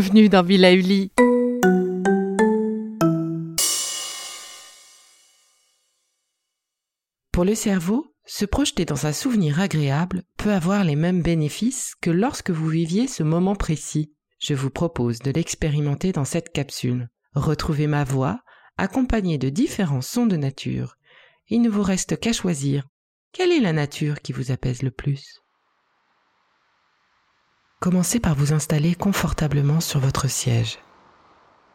Bienvenue dans Villa Uli. Pour le cerveau, se projeter dans un souvenir agréable peut avoir les mêmes bénéfices que lorsque vous viviez ce moment précis. Je vous propose de l'expérimenter dans cette capsule. Retrouvez ma voix, accompagnée de différents sons de nature. Il ne vous reste qu'à choisir. Quelle est la nature qui vous apaise le plus? Commencez par vous installer confortablement sur votre siège.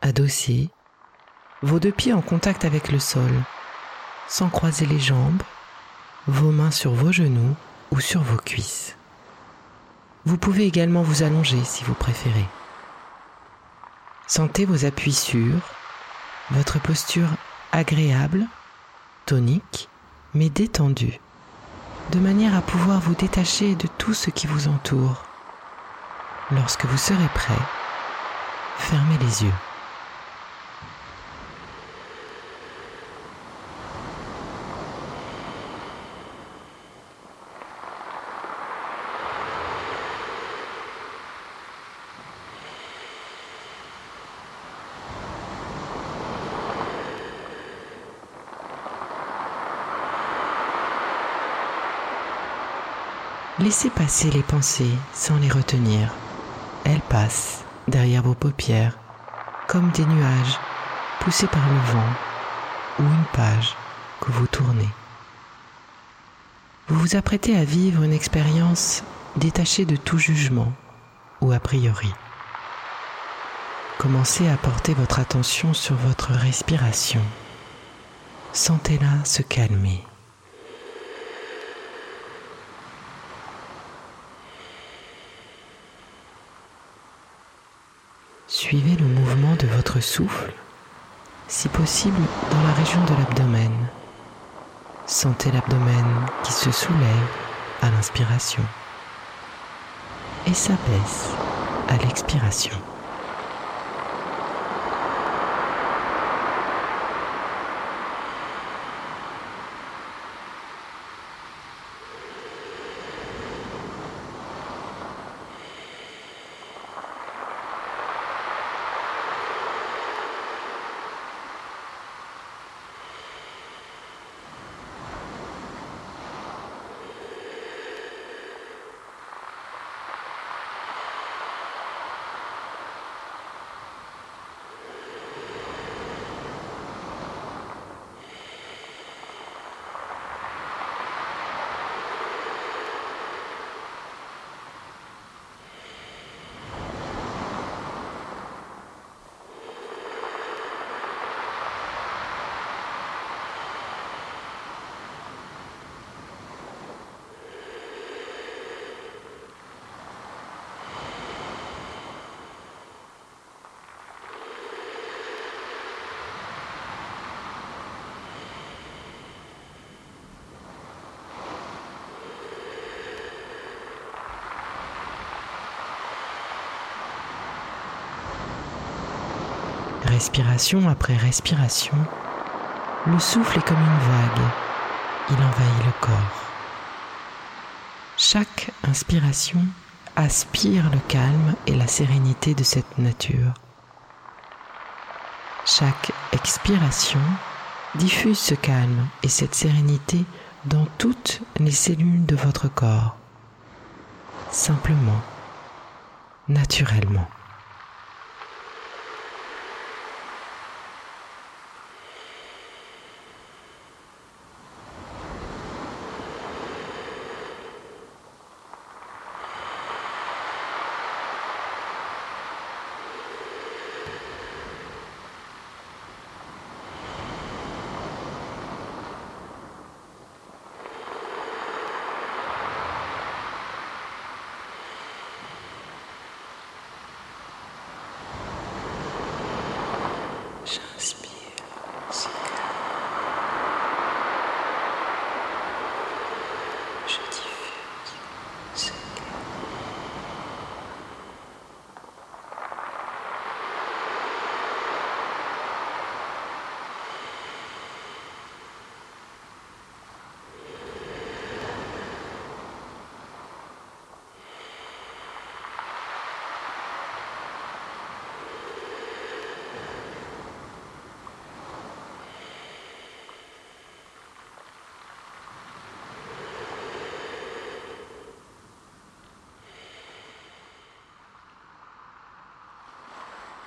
Adossé, vos deux pieds en contact avec le sol, sans croiser les jambes, vos mains sur vos genoux ou sur vos cuisses. Vous pouvez également vous allonger si vous préférez. Sentez vos appuis sûrs, votre posture agréable, tonique, mais détendue, de manière à pouvoir vous détacher de tout ce qui vous entoure Lorsque vous serez prêt, fermez les yeux. Laissez passer les pensées sans les retenir. Elles passent derrière vos paupières comme des nuages poussés par le vent ou une page que vous tournez. Vous vous apprêtez à vivre une expérience détachée de tout jugement ou a priori. Commencez à porter votre attention sur votre respiration. Sentez-la se calmer. Suivez le mouvement de votre souffle, si possible dans la région de l'abdomen. Sentez l'abdomen qui se soulève à l'inspiration et s'abaisse à l'expiration. Respiration après respiration, le souffle est comme une vague, il envahit le corps. Chaque inspiration aspire le calme et la sérénité de cette nature. Chaque expiration diffuse ce calme et cette sérénité dans toutes les cellules de votre corps, simplement, naturellement.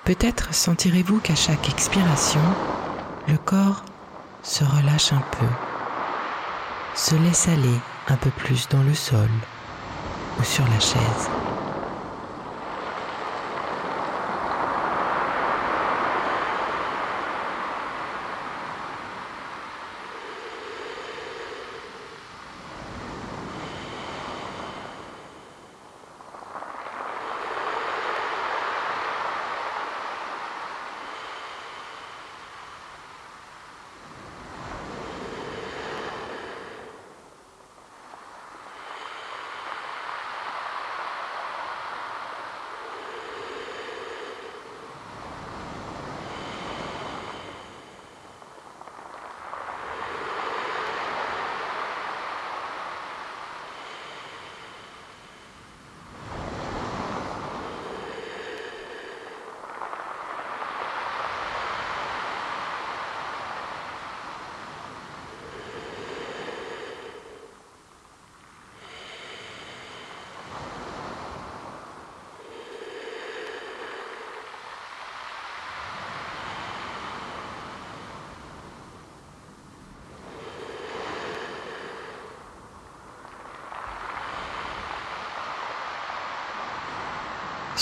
Peut-être sentirez-vous qu'à chaque expiration, le corps se relâche un peu, se laisse aller un peu plus dans le sol ou sur la chaise.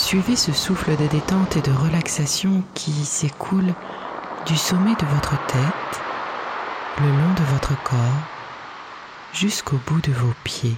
Suivez ce souffle de détente et de relaxation qui s'écoule du sommet de votre tête, le long de votre corps, jusqu'au bout de vos pieds.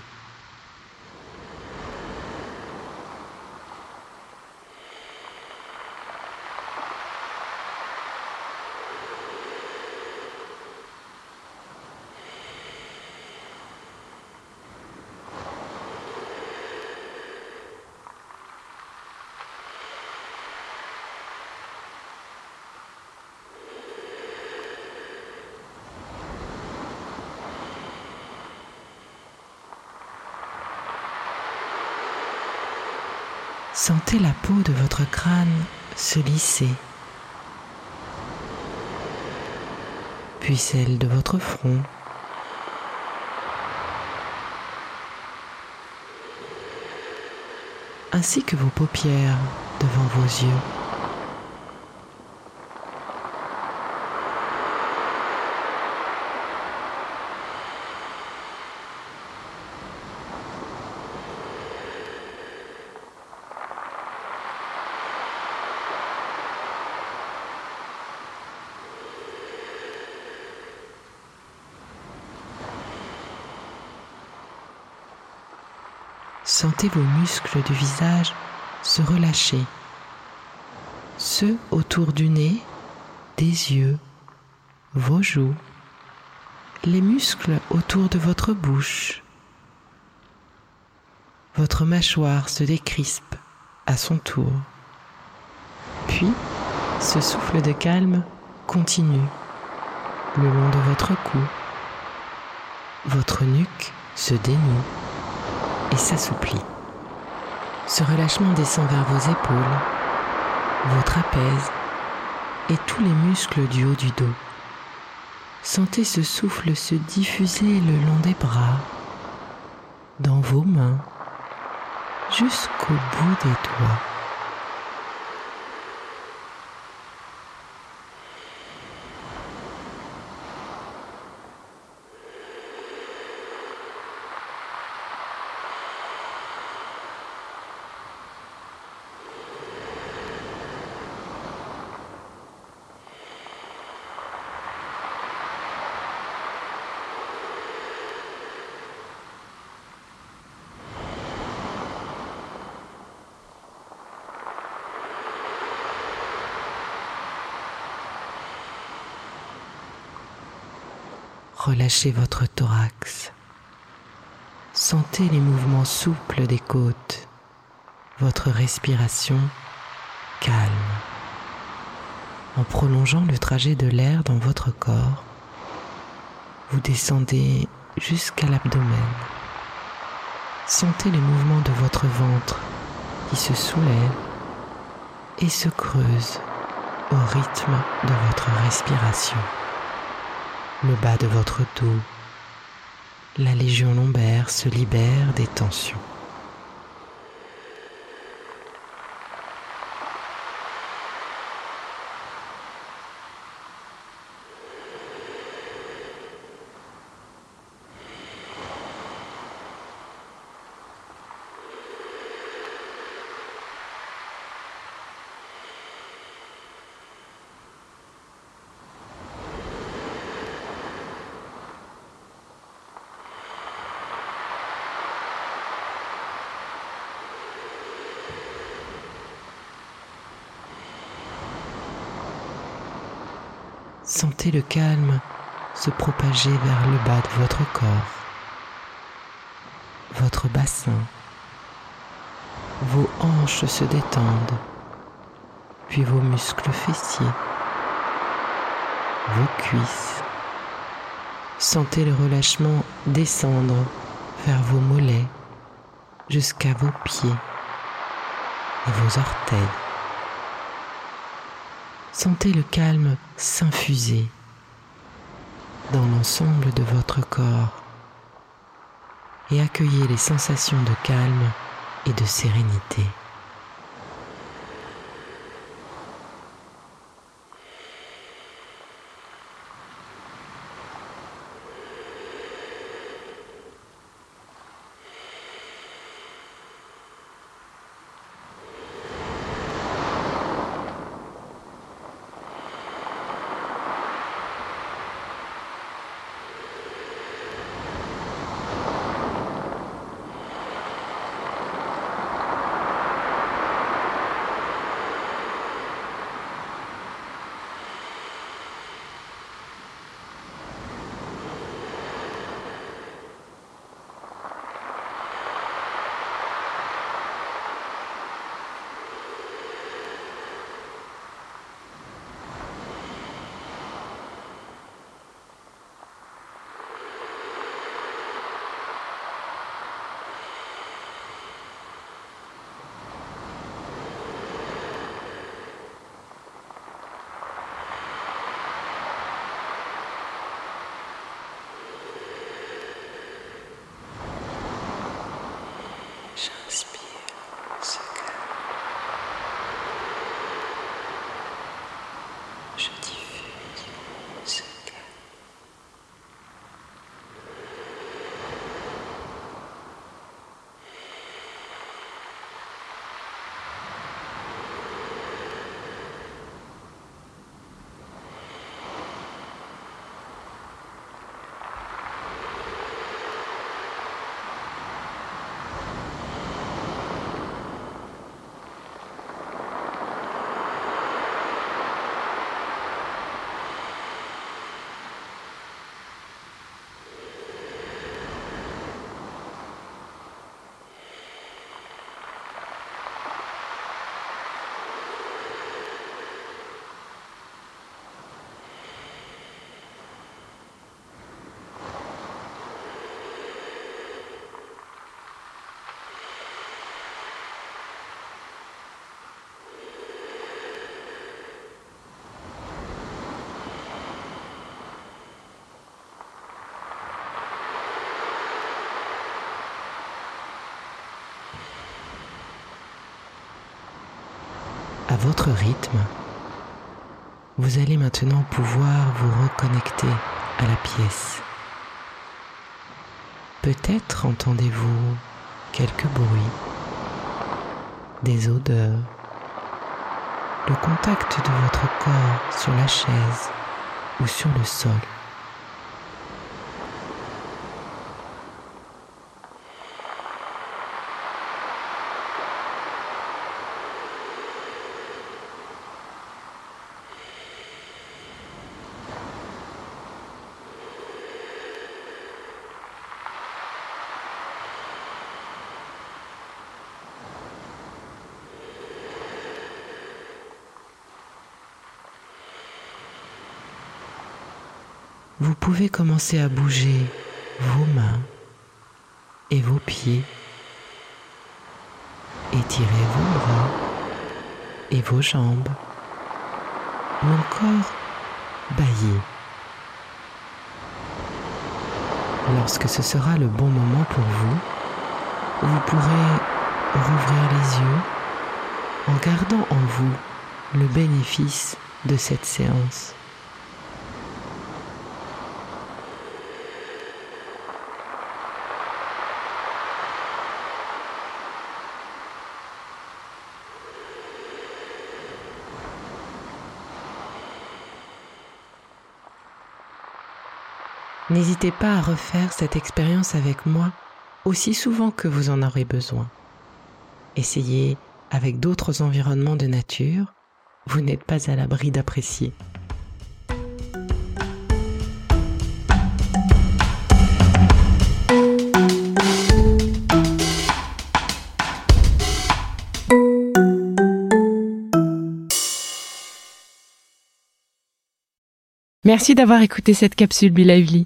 Sentez la peau de votre crâne se lisser, puis celle de votre front. ainsi que vos paupières devant vos yeux. Sentez vos muscles du visage se relâcher, ceux autour du nez, des yeux, vos joues, les muscles autour de votre bouche. Votre mâchoire se décrispe à son tour. Puis, ce souffle de calme continue le long de votre cou. Votre nuque se dénoue et s'assouplit. Ce relâchement descend vers vos épaules, vos trapèzes et tous les muscles du haut du dos. Sentez ce souffle se diffuser le long des bras, dans vos mains, jusqu'au bout des doigts. Relâchez votre thorax. Sentez les mouvements souples des côtes, votre respiration calme. En prolongeant le trajet de l'air dans votre corps, vous descendez jusqu'à l'abdomen. Sentez les mouvements de votre ventre qui se soulève et se creuse au rythme de votre respiration le bas de votre dos, la légion lombaire se libère des tensions. Sentez le calme se propager vers le bas de votre corps, votre bassin. Vos hanches se détendent, puis vos muscles fessiers, vos cuisses. Sentez le relâchement descendre vers vos mollets jusqu'à vos pieds et vos orteils. Sentez le calme s'infuser dans l'ensemble de votre corps et accueillez les sensations de calme et de sérénité. À votre rythme, vous allez maintenant pouvoir vous reconnecter à la pièce. Peut-être entendez-vous quelques bruits, des odeurs, le contact de votre corps sur la chaise ou sur le sol. Vous pouvez commencer à bouger vos mains et vos pieds. Étirez vos bras et vos jambes. Ou encore bailler. Lorsque ce sera le bon moment pour vous, vous pourrez rouvrir les yeux en gardant en vous le bénéfice de cette séance. N'hésitez pas à refaire cette expérience avec moi aussi souvent que vous en aurez besoin. Essayez avec d'autres environnements de nature, vous n'êtes pas à l'abri d'apprécier. Merci d'avoir écouté cette capsule Be Lively.